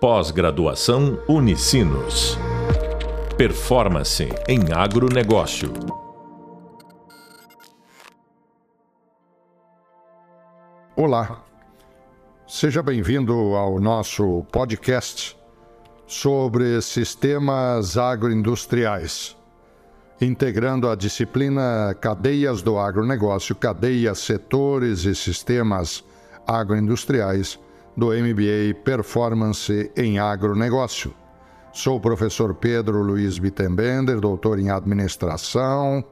Pós-graduação Unicinos. Performance em agronegócio. Olá, seja bem-vindo ao nosso podcast sobre sistemas agroindustriais, integrando a disciplina Cadeias do Agronegócio, cadeias, setores e sistemas agroindustriais do MBA Performance em Agronegócio. Sou o professor Pedro Luiz Bittenbender, doutor em administração,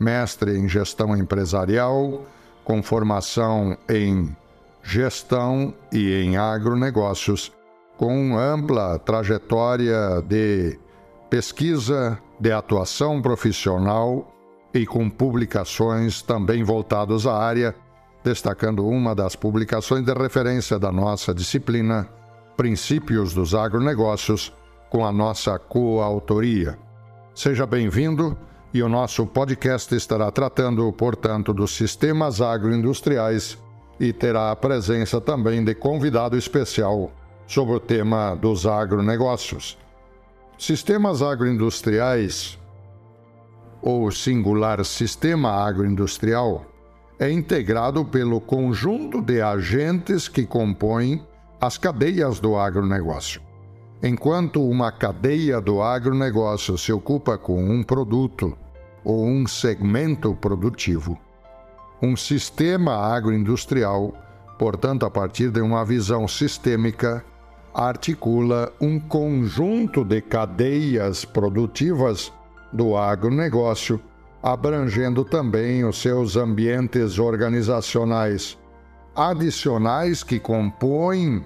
mestre em gestão empresarial, com formação em gestão e em agronegócios, com ampla trajetória de pesquisa, de atuação profissional e com publicações também voltadas à área destacando uma das publicações de referência da nossa disciplina, Princípios dos Agronegócios, com a nossa coautoria. Seja bem-vindo e o nosso podcast estará tratando, portanto, dos sistemas agroindustriais e terá a presença também de convidado especial sobre o tema dos agronegócios. Sistemas agroindustriais, ou singular sistema agroindustrial, é integrado pelo conjunto de agentes que compõem as cadeias do agronegócio. Enquanto uma cadeia do agronegócio se ocupa com um produto ou um segmento produtivo, um sistema agroindustrial, portanto, a partir de uma visão sistêmica, articula um conjunto de cadeias produtivas do agronegócio abrangendo também os seus ambientes organizacionais adicionais que compõem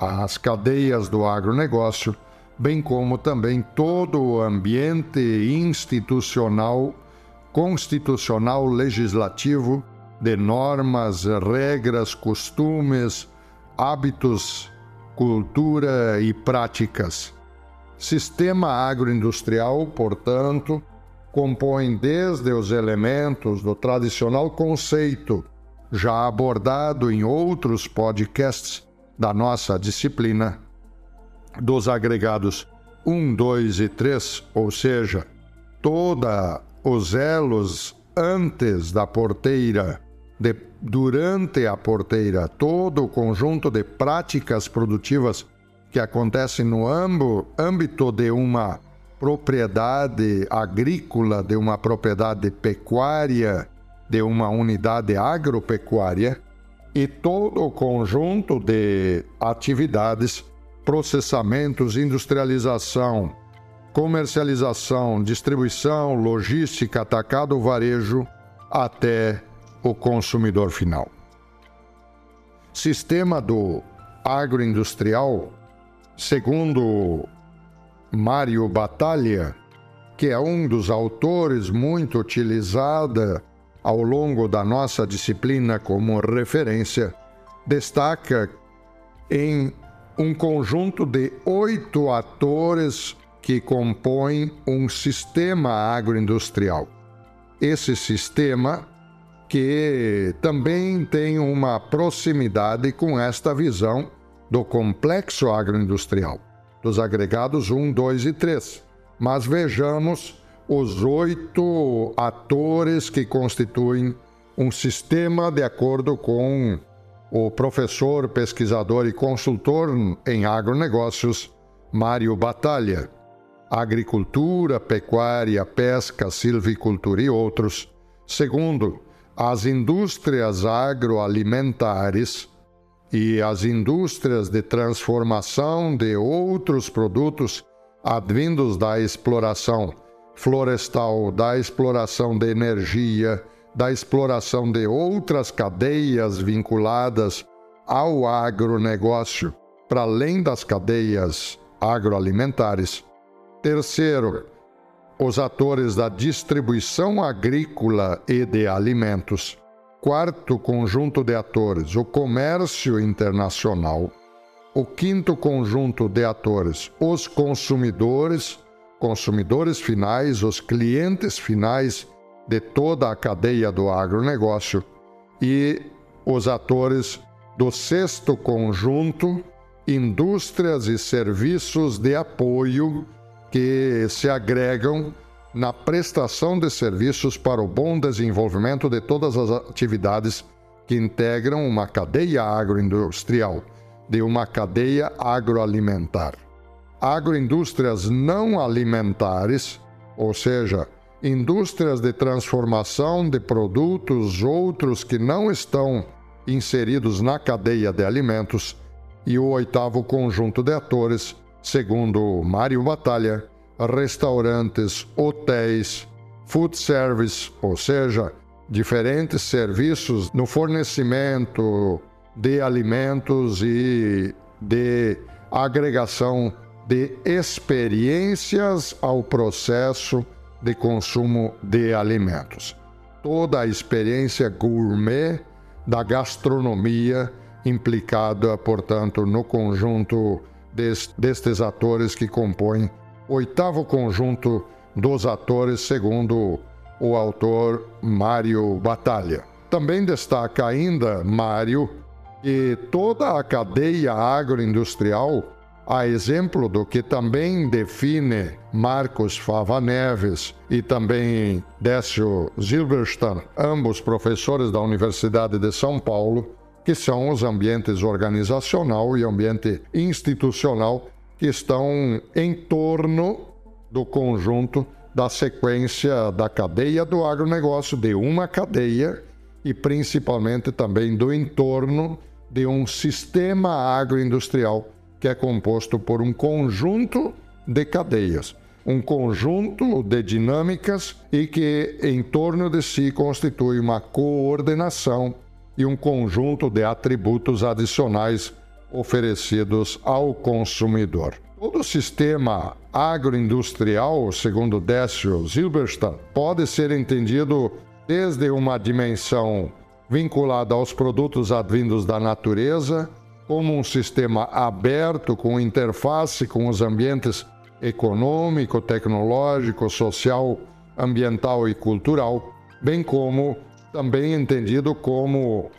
as cadeias do agronegócio, bem como também todo o ambiente institucional, constitucional, legislativo, de normas, regras, costumes, hábitos, cultura e práticas. Sistema agroindustrial, portanto, compõem desde os elementos do tradicional conceito, já abordado em outros podcasts da nossa disciplina, dos agregados 1, 2 e 3, ou seja, toda os elos antes da porteira, de, durante a porteira, todo o conjunto de práticas produtivas que acontecem no âmbito de uma propriedade agrícola, de uma propriedade pecuária, de uma unidade agropecuária e todo o conjunto de atividades, processamentos, industrialização, comercialização, distribuição, logística, atacado, varejo, até o consumidor final. Sistema do agroindustrial, segundo Mário Batalha, que é um dos autores muito utilizada ao longo da nossa disciplina como referência, destaca em um conjunto de oito atores que compõem um sistema agroindustrial. Esse sistema que também tem uma proximidade com esta visão do complexo agroindustrial dos agregados 1, 2 e 3. Mas vejamos os oito atores que constituem um sistema de acordo com o professor, pesquisador e consultor em agronegócios Mário Batalha. Agricultura, pecuária, pesca, silvicultura e outros. Segundo, as indústrias agroalimentares e as indústrias de transformação de outros produtos advindos da exploração florestal, da exploração de energia, da exploração de outras cadeias vinculadas ao agronegócio, para além das cadeias agroalimentares. Terceiro, os atores da distribuição agrícola e de alimentos. Quarto conjunto de atores, o comércio internacional. O quinto conjunto de atores, os consumidores, consumidores finais, os clientes finais de toda a cadeia do agronegócio. E os atores do sexto conjunto, indústrias e serviços de apoio que se agregam na prestação de serviços para o bom desenvolvimento de todas as atividades que integram uma cadeia agroindustrial, de uma cadeia agroalimentar. Agroindústrias não alimentares, ou seja, indústrias de transformação de produtos outros que não estão inseridos na cadeia de alimentos, e o oitavo conjunto de atores, segundo Mário Batalha, restaurantes, hotéis, food service, ou seja, diferentes serviços no fornecimento de alimentos e de agregação de experiências ao processo de consumo de alimentos. Toda a experiência gourmet da gastronomia implicada, portanto, no conjunto destes atores que compõem oitavo conjunto dos atores, segundo o autor Mário Batalha. Também destaca ainda Mário que toda a cadeia agroindustrial, a exemplo do que também define Marcos Fava Neves e também Décio Zilberstein, ambos professores da Universidade de São Paulo, que são os ambientes organizacional e ambiente institucional que estão em torno do conjunto da sequência da cadeia do agronegócio, de uma cadeia e principalmente também do entorno de um sistema agroindustrial que é composto por um conjunto de cadeias, um conjunto de dinâmicas e que em torno de si constitui uma coordenação e um conjunto de atributos adicionais oferecidos ao consumidor. Todo o sistema agroindustrial, segundo Décio Zilberstein, pode ser entendido desde uma dimensão vinculada aos produtos advindos da natureza, como um sistema aberto com interface com os ambientes econômico, tecnológico, social, ambiental e cultural, bem como também entendido como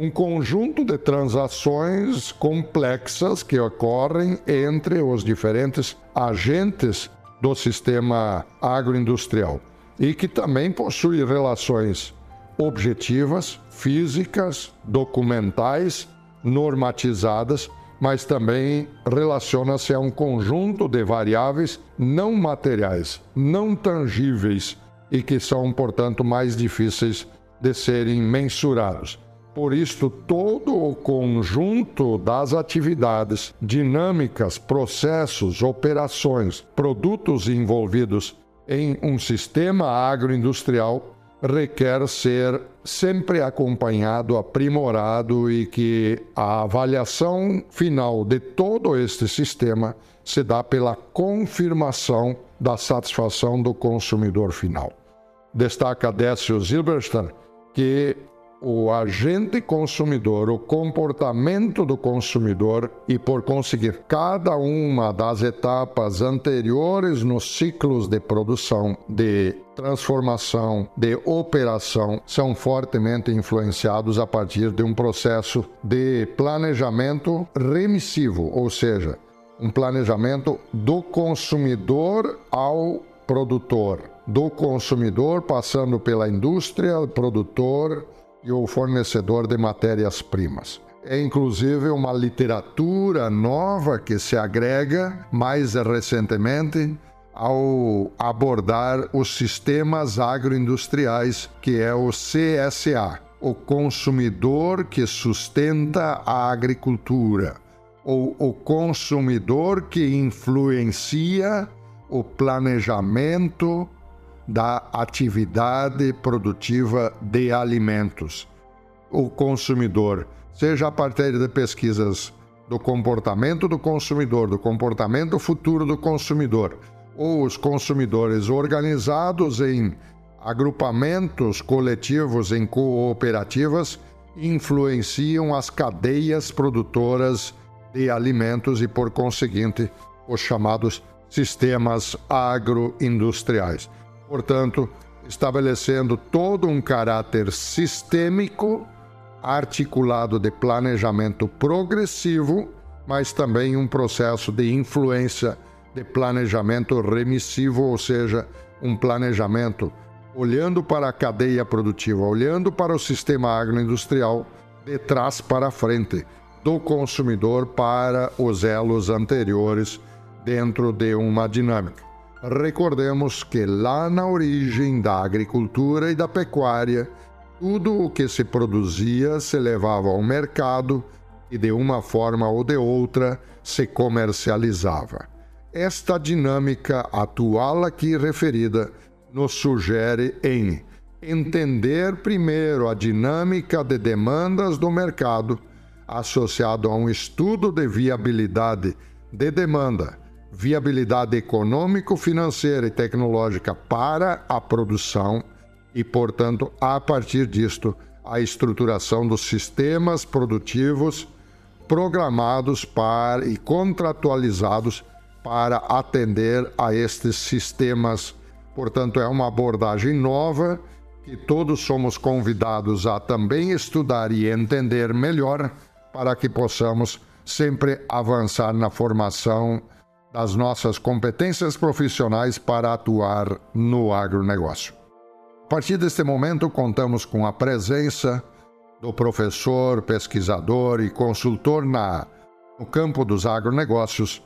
um conjunto de transações complexas que ocorrem entre os diferentes agentes do sistema agroindustrial e que também possui relações objetivas, físicas, documentais, normatizadas, mas também relaciona-se a um conjunto de variáveis não materiais, não tangíveis e que são, portanto, mais difíceis de serem mensurados. Por isto, todo o conjunto das atividades, dinâmicas, processos, operações, produtos envolvidos em um sistema agroindustrial requer ser sempre acompanhado, aprimorado e que a avaliação final de todo este sistema se dá pela confirmação da satisfação do consumidor final. Destaca Décio Zilberstein que o agente consumidor, o comportamento do consumidor e, por conseguir, cada uma das etapas anteriores nos ciclos de produção, de transformação, de operação, são fortemente influenciados a partir de um processo de planejamento remissivo, ou seja, um planejamento do consumidor ao produtor, do consumidor passando pela indústria, produtor, e o fornecedor de matérias-primas. É inclusive uma literatura nova que se agrega mais recentemente ao abordar os sistemas agroindustriais, que é o CSA, o consumidor que sustenta a agricultura, ou o consumidor que influencia o planejamento da atividade produtiva de alimentos. O consumidor, seja a partir de pesquisas do comportamento do consumidor, do comportamento futuro do consumidor, ou os consumidores organizados em agrupamentos coletivos, em cooperativas, influenciam as cadeias produtoras de alimentos e, por conseguinte, os chamados sistemas agroindustriais portanto, estabelecendo todo um caráter sistêmico, articulado de planejamento progressivo, mas também um processo de influência de planejamento remissivo, ou seja, um planejamento olhando para a cadeia produtiva, olhando para o sistema agroindustrial de trás para frente, do consumidor para os elos anteriores dentro de uma dinâmica. Recordemos que lá na origem da agricultura e da pecuária, tudo o que se produzia se levava ao mercado e de uma forma ou de outra se comercializava. Esta dinâmica atual aqui referida nos sugere em entender primeiro a dinâmica de demandas do mercado, associado a um estudo de viabilidade de demanda, viabilidade econômico-financeira e tecnológica para a produção e, portanto, a partir disto, a estruturação dos sistemas produtivos programados para e contratualizados para atender a estes sistemas. Portanto, é uma abordagem nova que todos somos convidados a também estudar e entender melhor para que possamos sempre avançar na formação das nossas competências profissionais para atuar no agronegócio. A partir deste momento, contamos com a presença do professor, pesquisador e consultor na, no campo dos agronegócios,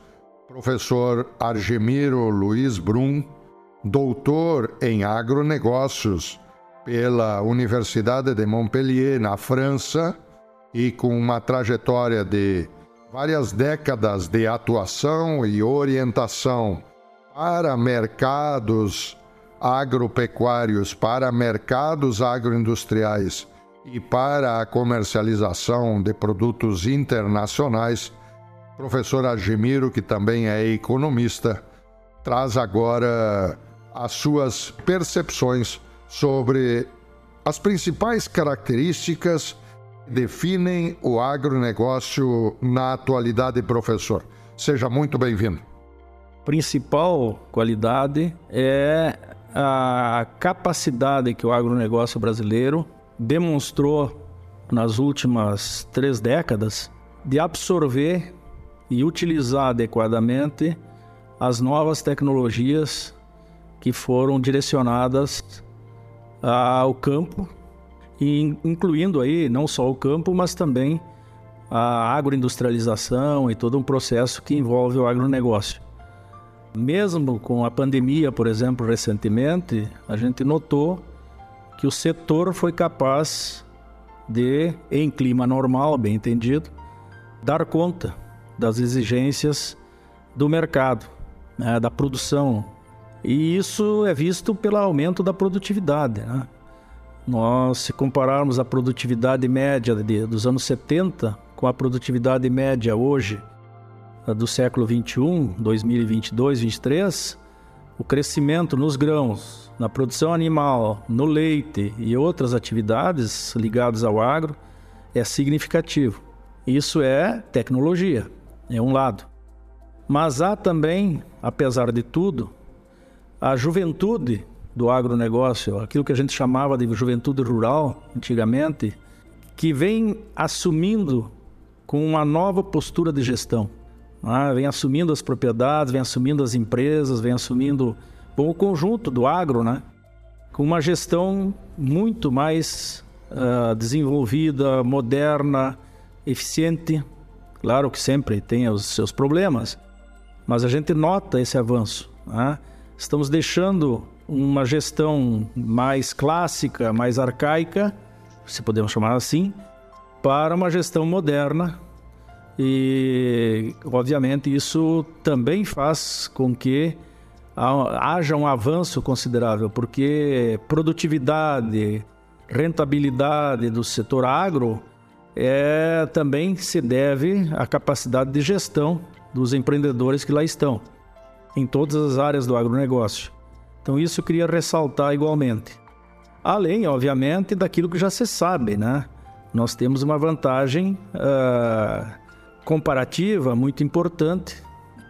professor Argemiro Luiz Brum, doutor em agronegócios pela Universidade de Montpellier, na França, e com uma trajetória de várias décadas de atuação e orientação para mercados agropecuários, para mercados agroindustriais e para a comercialização de produtos internacionais, professor Argemiro, que também é economista, traz agora as suas percepções sobre as principais características definem o agronegócio na atualidade, professor. Seja muito bem-vindo. Principal qualidade é a capacidade que o agronegócio brasileiro demonstrou nas últimas três décadas de absorver e utilizar adequadamente as novas tecnologias que foram direcionadas ao campo, e incluindo aí não só o campo, mas também a agroindustrialização e todo um processo que envolve o agronegócio. Mesmo com a pandemia, por exemplo, recentemente, a gente notou que o setor foi capaz de, em clima normal, bem entendido, dar conta das exigências do mercado, né, da produção. E isso é visto pelo aumento da produtividade. Né? Nós, se compararmos a produtividade média de, dos anos 70 com a produtividade média hoje do século 21, 2022, 2023, o crescimento nos grãos, na produção animal, no leite e outras atividades ligadas ao agro é significativo. Isso é tecnologia é um lado. Mas há também, apesar de tudo, a juventude do agronegócio, aquilo que a gente chamava de juventude rural antigamente, que vem assumindo com uma nova postura de gestão. Né? Vem assumindo as propriedades, vem assumindo as empresas, vem assumindo bom, o conjunto do agro, né? com uma gestão muito mais uh, desenvolvida, moderna, eficiente, Claro que sempre tem os seus problemas, mas a gente nota esse avanço. Né? Estamos deixando uma gestão mais clássica, mais arcaica, se podemos chamar assim, para uma gestão moderna. E, obviamente, isso também faz com que haja um avanço considerável, porque produtividade, rentabilidade do setor agro é, também se deve à capacidade de gestão dos empreendedores que lá estão, em todas as áreas do agronegócio. Então, isso eu queria ressaltar igualmente. Além, obviamente, daquilo que já se sabe, né? Nós temos uma vantagem uh, comparativa muito importante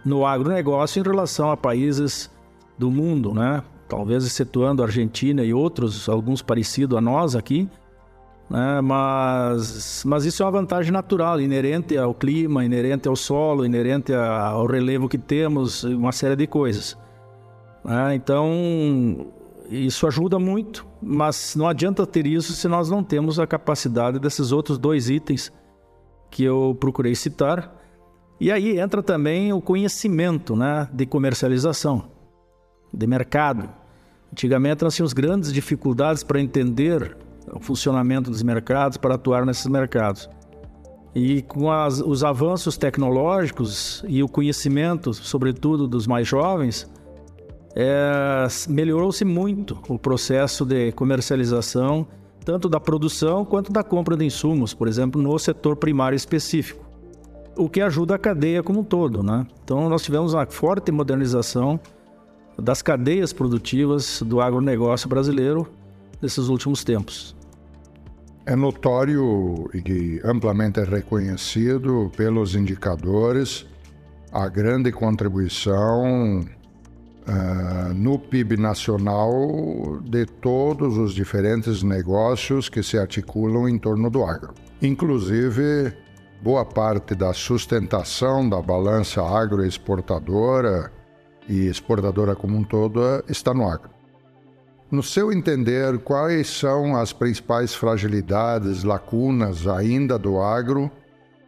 no agronegócio em relação a países do mundo, né? Talvez excetuando a Argentina e outros, alguns parecidos a nós aqui, né? mas, mas isso é uma vantagem natural, inerente ao clima, inerente ao solo, inerente ao relevo que temos, uma série de coisas. Né? Então, isso ajuda muito, mas não adianta ter isso se nós não temos a capacidade desses outros dois itens que eu procurei citar. E aí entra também o conhecimento né, de comercialização, de mercado. Antigamente nós tínhamos grandes dificuldades para entender o funcionamento dos mercados, para atuar nesses mercados. E com as, os avanços tecnológicos e o conhecimento, sobretudo dos mais jovens, é, melhorou-se muito o processo de comercialização, tanto da produção quanto da compra de insumos, por exemplo, no setor primário específico, o que ajuda a cadeia como um todo. Né? Então, nós tivemos uma forte modernização das cadeias produtivas do agronegócio brasileiro nesses últimos tempos. É notório e amplamente reconhecido pelos indicadores a grande contribuição uh, no PIB nacional de todos os diferentes negócios que se articulam em torno do agro. Inclusive, boa parte da sustentação da balança agroexportadora e exportadora como um todo está no agro. No seu entender, quais são as principais fragilidades, lacunas ainda do agro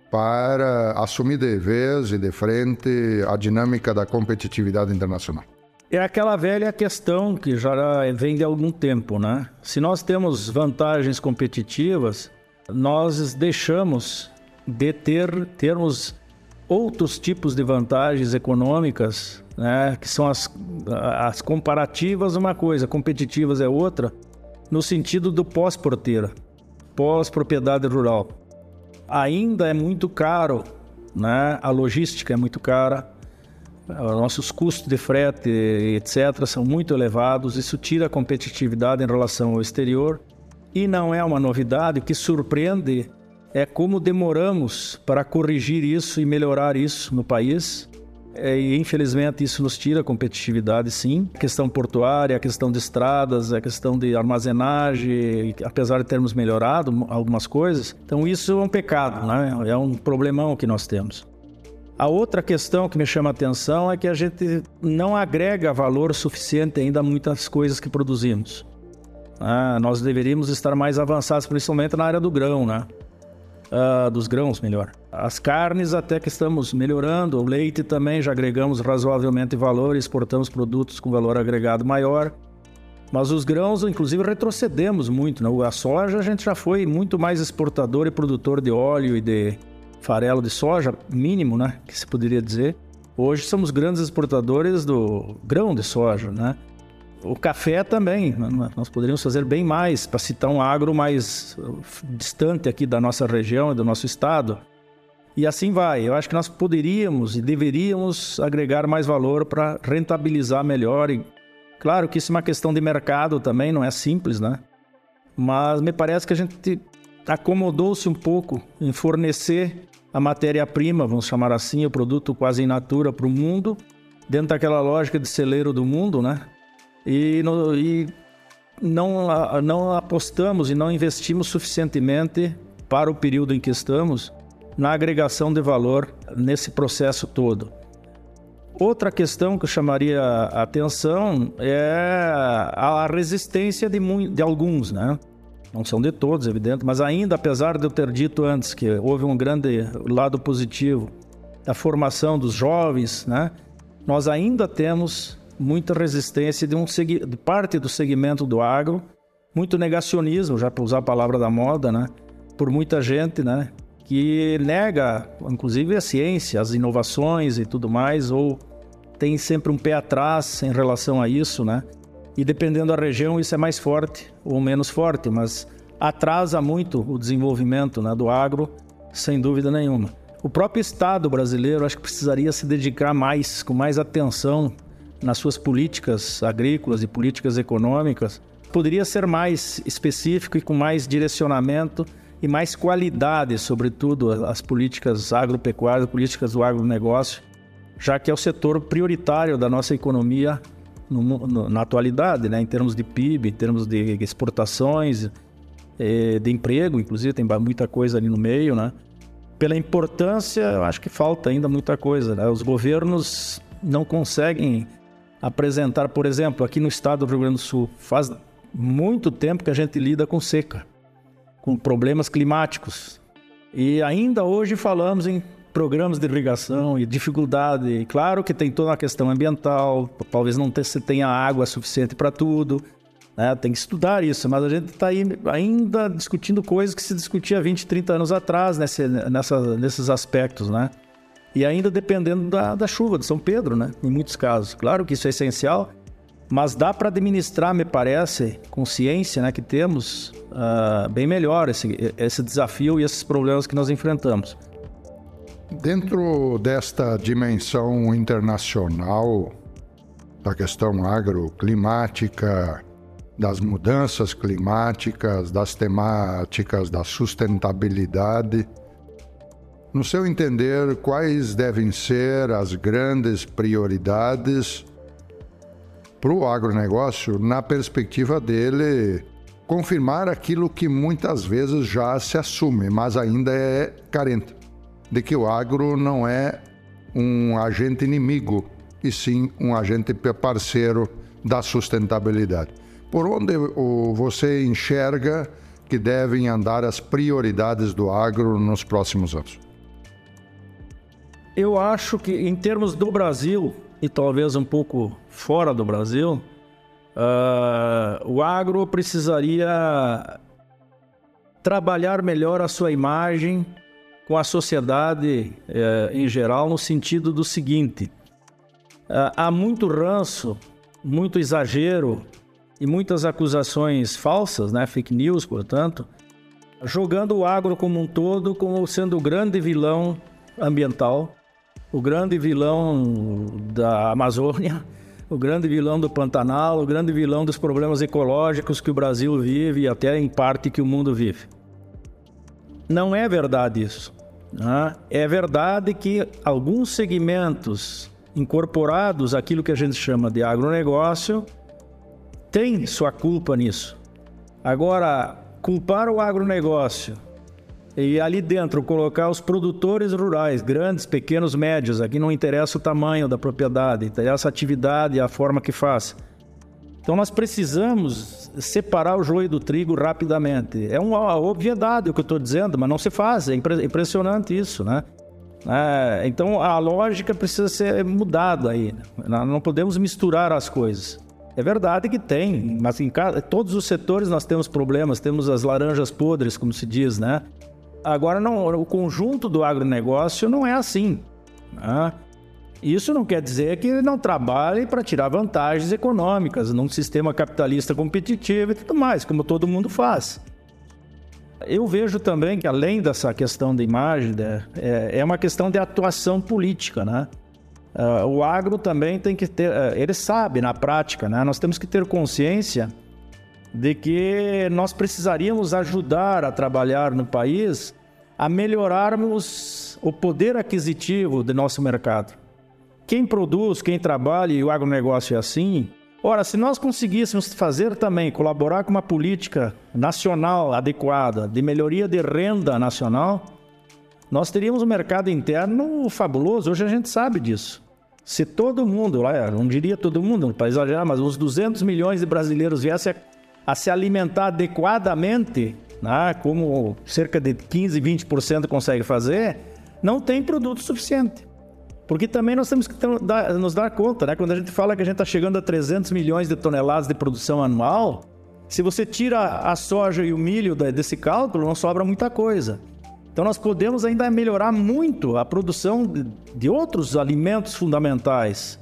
para assumir de vez e de frente a dinâmica da competitividade internacional? É aquela velha questão que já vem de algum tempo, né? Se nós temos vantagens competitivas, nós deixamos de ter termos outros tipos de vantagens econômicas né? que são as, as comparativas uma coisa, competitivas é outra, no sentido do pós-porteira, pós-propriedade rural. Ainda é muito caro, né? a logística é muito cara, nossos custos de frete, etc., são muito elevados, isso tira a competitividade em relação ao exterior. E não é uma novidade, o que surpreende é como demoramos para corrigir isso e melhorar isso no país. É, e infelizmente isso nos tira competitividade, sim. A questão portuária, a questão de estradas, a questão de armazenagem, apesar de termos melhorado algumas coisas. Então isso é um pecado, né? É um problemão que nós temos. A outra questão que me chama a atenção é que a gente não agrega valor suficiente ainda a muitas coisas que produzimos. Ah, nós deveríamos estar mais avançados, principalmente na área do grão, né? uh, dos grãos, melhor. As carnes até que estamos melhorando, o leite também já agregamos razoavelmente valor, exportamos produtos com valor agregado maior. Mas os grãos, inclusive, retrocedemos muito. Né? A soja a gente já foi muito mais exportador e produtor de óleo e de farelo de soja, mínimo, né? Que se poderia dizer. Hoje somos grandes exportadores do grão de soja, né? O café também, né? nós poderíamos fazer bem mais, para citar um agro mais uh, distante aqui da nossa região e do nosso estado. E assim vai. Eu acho que nós poderíamos e deveríamos agregar mais valor para rentabilizar melhor. E claro que isso é uma questão de mercado também, não é simples, né? Mas me parece que a gente acomodou-se um pouco em fornecer a matéria-prima, vamos chamar assim, o produto quase in natura para o mundo, dentro daquela lógica de celeiro do mundo, né? e, no, e não, não apostamos e não investimos suficientemente para o período em que estamos na agregação de valor nesse processo todo. Outra questão que eu chamaria a atenção é a resistência de, de alguns, né? Não são de todos, evidente, mas ainda, apesar de eu ter dito antes que houve um grande lado positivo da formação dos jovens, né? Nós ainda temos muita resistência de, um de parte do segmento do agro, muito negacionismo, já para usar a palavra da moda, né? Por muita gente, né? Que nega, inclusive, a ciência, as inovações e tudo mais, ou tem sempre um pé atrás em relação a isso, né? E dependendo da região, isso é mais forte ou menos forte, mas atrasa muito o desenvolvimento né, do agro, sem dúvida nenhuma. O próprio Estado brasileiro acho que precisaria se dedicar mais, com mais atenção nas suas políticas agrícolas e políticas econômicas, poderia ser mais específico e com mais direcionamento e mais qualidade, sobretudo as políticas agropecuárias, políticas do agronegócio, já que é o setor prioritário da nossa economia no, no, na atualidade, né, em termos de PIB, em termos de exportações eh, de emprego, inclusive tem muita coisa ali no meio, né? Pela importância, eu acho que falta ainda muita coisa. Né? Os governos não conseguem apresentar, por exemplo, aqui no estado do Rio Grande do Sul, faz muito tempo que a gente lida com seca, com problemas climáticos. E ainda hoje falamos em programas de irrigação e dificuldade. Claro que tem toda uma questão ambiental, talvez não se tenha água suficiente para tudo, né? tem que estudar isso, mas a gente está ainda discutindo coisas que se discutia 20, 30 anos atrás nesse, nessa, nesses aspectos, né? E ainda dependendo da, da chuva de São Pedro, né? Em muitos casos. Claro que isso é essencial, mas dá para administrar, me parece, com ciência né, que temos, uh, bem melhor esse, esse desafio e esses problemas que nós enfrentamos. Dentro desta dimensão internacional da questão agroclimática, das mudanças climáticas, das temáticas da sustentabilidade, no seu entender, quais devem ser as grandes prioridades para o agronegócio na perspectiva dele confirmar aquilo que muitas vezes já se assume, mas ainda é carente? De que o agro não é um agente inimigo, e sim um agente parceiro da sustentabilidade. Por onde você enxerga que devem andar as prioridades do agro nos próximos anos? Eu acho que, em termos do Brasil, e talvez um pouco fora do Brasil, uh, o agro precisaria trabalhar melhor a sua imagem com a sociedade eh, em geral, no sentido do seguinte: uh, há muito ranço, muito exagero e muitas acusações falsas, né, fake news, portanto, jogando o agro como um todo como sendo o grande vilão ambiental, o grande vilão da Amazônia, o grande vilão do Pantanal, o grande vilão dos problemas ecológicos que o Brasil vive e até em parte que o mundo vive. Não é verdade isso. É verdade que alguns segmentos incorporados àquilo que a gente chama de agronegócio têm sua culpa nisso. Agora, culpar o agronegócio e ali dentro colocar os produtores rurais, grandes, pequenos, médios, aqui não interessa o tamanho da propriedade, interessa a atividade e a forma que faz. Então nós precisamos separar o joio do trigo rapidamente. É uma obviedade o que eu estou dizendo, mas não se faz. É impressionante isso, né? É, então a lógica precisa ser mudada aí. Nós não podemos misturar as coisas. É verdade que tem, mas em cada, todos os setores nós temos problemas, temos as laranjas podres, como se diz, né? Agora, não, o conjunto do agronegócio não é assim. Né? Isso não quer dizer que ele não trabalhe para tirar vantagens econômicas num sistema capitalista competitivo e tudo mais, como todo mundo faz. Eu vejo também que, além dessa questão de imagem, né, é, é uma questão de atuação política, né? Uh, o agro também tem que ter, uh, ele sabe na prática, né? Nós temos que ter consciência de que nós precisaríamos ajudar a trabalhar no país a melhorarmos o poder aquisitivo do nosso mercado. Quem produz, quem trabalha e o agronegócio é assim. Ora, se nós conseguíssemos fazer também, colaborar com uma política nacional adequada de melhoria de renda nacional, nós teríamos um mercado interno fabuloso. Hoje a gente sabe disso. Se todo mundo, não diria todo mundo, para exagerar, mas uns 200 milhões de brasileiros viessem a, a se alimentar adequadamente, né, como cerca de 15, 20% consegue fazer, não tem produto suficiente. Porque também nós temos que nos dar conta, né? Quando a gente fala que a gente está chegando a 300 milhões de toneladas de produção anual, se você tira a soja e o milho desse cálculo, não sobra muita coisa. Então nós podemos ainda melhorar muito a produção de outros alimentos fundamentais.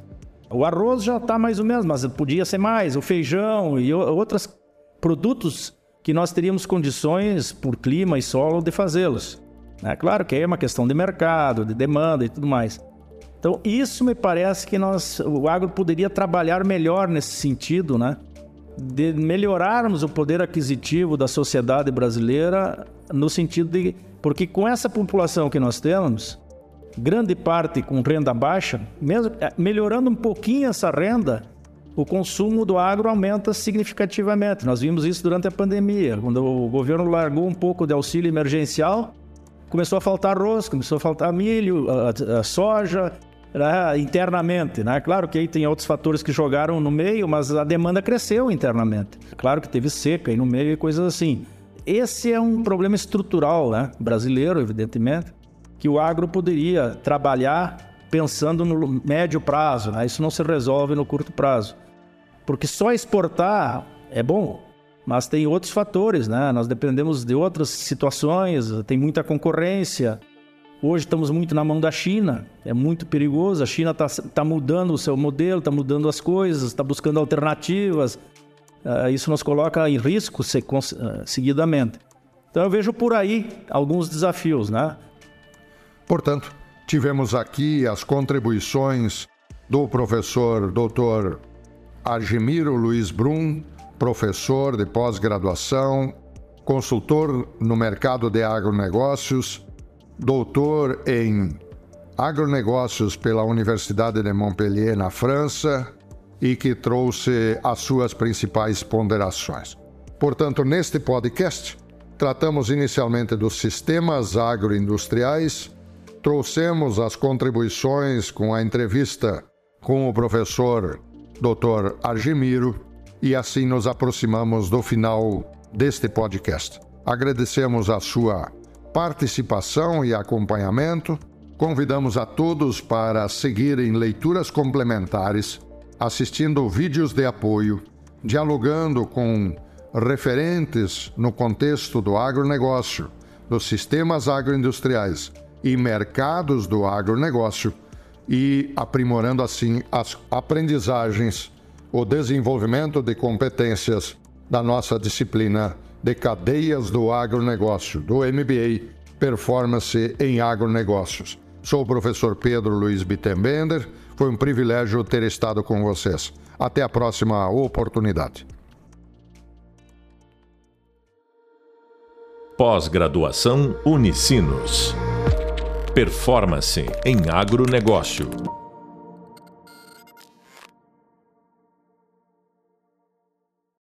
O arroz já está mais ou menos, mas podia ser mais. O feijão e outros produtos que nós teríamos condições, por clima e solo, de fazê-los. É claro que aí é uma questão de mercado, de demanda e tudo mais. Então, isso me parece que nós, o agro poderia trabalhar melhor nesse sentido, né? De melhorarmos o poder aquisitivo da sociedade brasileira no sentido de. Porque com essa população que nós temos, grande parte com renda baixa, mesmo eh, melhorando um pouquinho essa renda, o consumo do agro aumenta significativamente. Nós vimos isso durante a pandemia, quando o governo largou um pouco de auxílio emergencial, começou a faltar arroz, começou a faltar milho, a, a soja, né, internamente. Né? Claro que aí tem outros fatores que jogaram no meio, mas a demanda cresceu internamente. Claro que teve seca aí no meio e coisas assim. Esse é um problema estrutural né? brasileiro, evidentemente, que o agro poderia trabalhar pensando no médio prazo. Né? Isso não se resolve no curto prazo. Porque só exportar é bom, mas tem outros fatores, né? Nós dependemos de outras situações, tem muita concorrência. Hoje estamos muito na mão da China, é muito perigoso. A China está tá mudando o seu modelo, está mudando as coisas, está buscando alternativas. Uh, isso nos coloca em risco uh, seguidamente. Então eu vejo por aí alguns desafios, né? Portanto, tivemos aqui as contribuições do professor Dr. Argemiro Luiz Brum, professor de pós-graduação, consultor no mercado de agronegócios, doutor em agronegócios pela Universidade de Montpellier, na França, e que trouxe as suas principais ponderações. Portanto, neste podcast, tratamos inicialmente dos sistemas agroindustriais, trouxemos as contribuições com a entrevista com o professor Dr. Argemiro, e assim nos aproximamos do final deste podcast. Agradecemos a sua participação e acompanhamento. Convidamos a todos para seguirem leituras complementares, assistindo vídeos de apoio, dialogando com referentes no contexto do agronegócio, dos sistemas agroindustriais e mercados do agronegócio e aprimorando assim as aprendizagens, o desenvolvimento de competências da nossa disciplina de cadeias do agronegócio, do MBA Performance em Agronegócios. Sou o professor Pedro Luiz Bittenbender. Foi um privilégio ter estado com vocês. Até a próxima oportunidade. Pós-graduação Unicinos. Performance em agronegócio.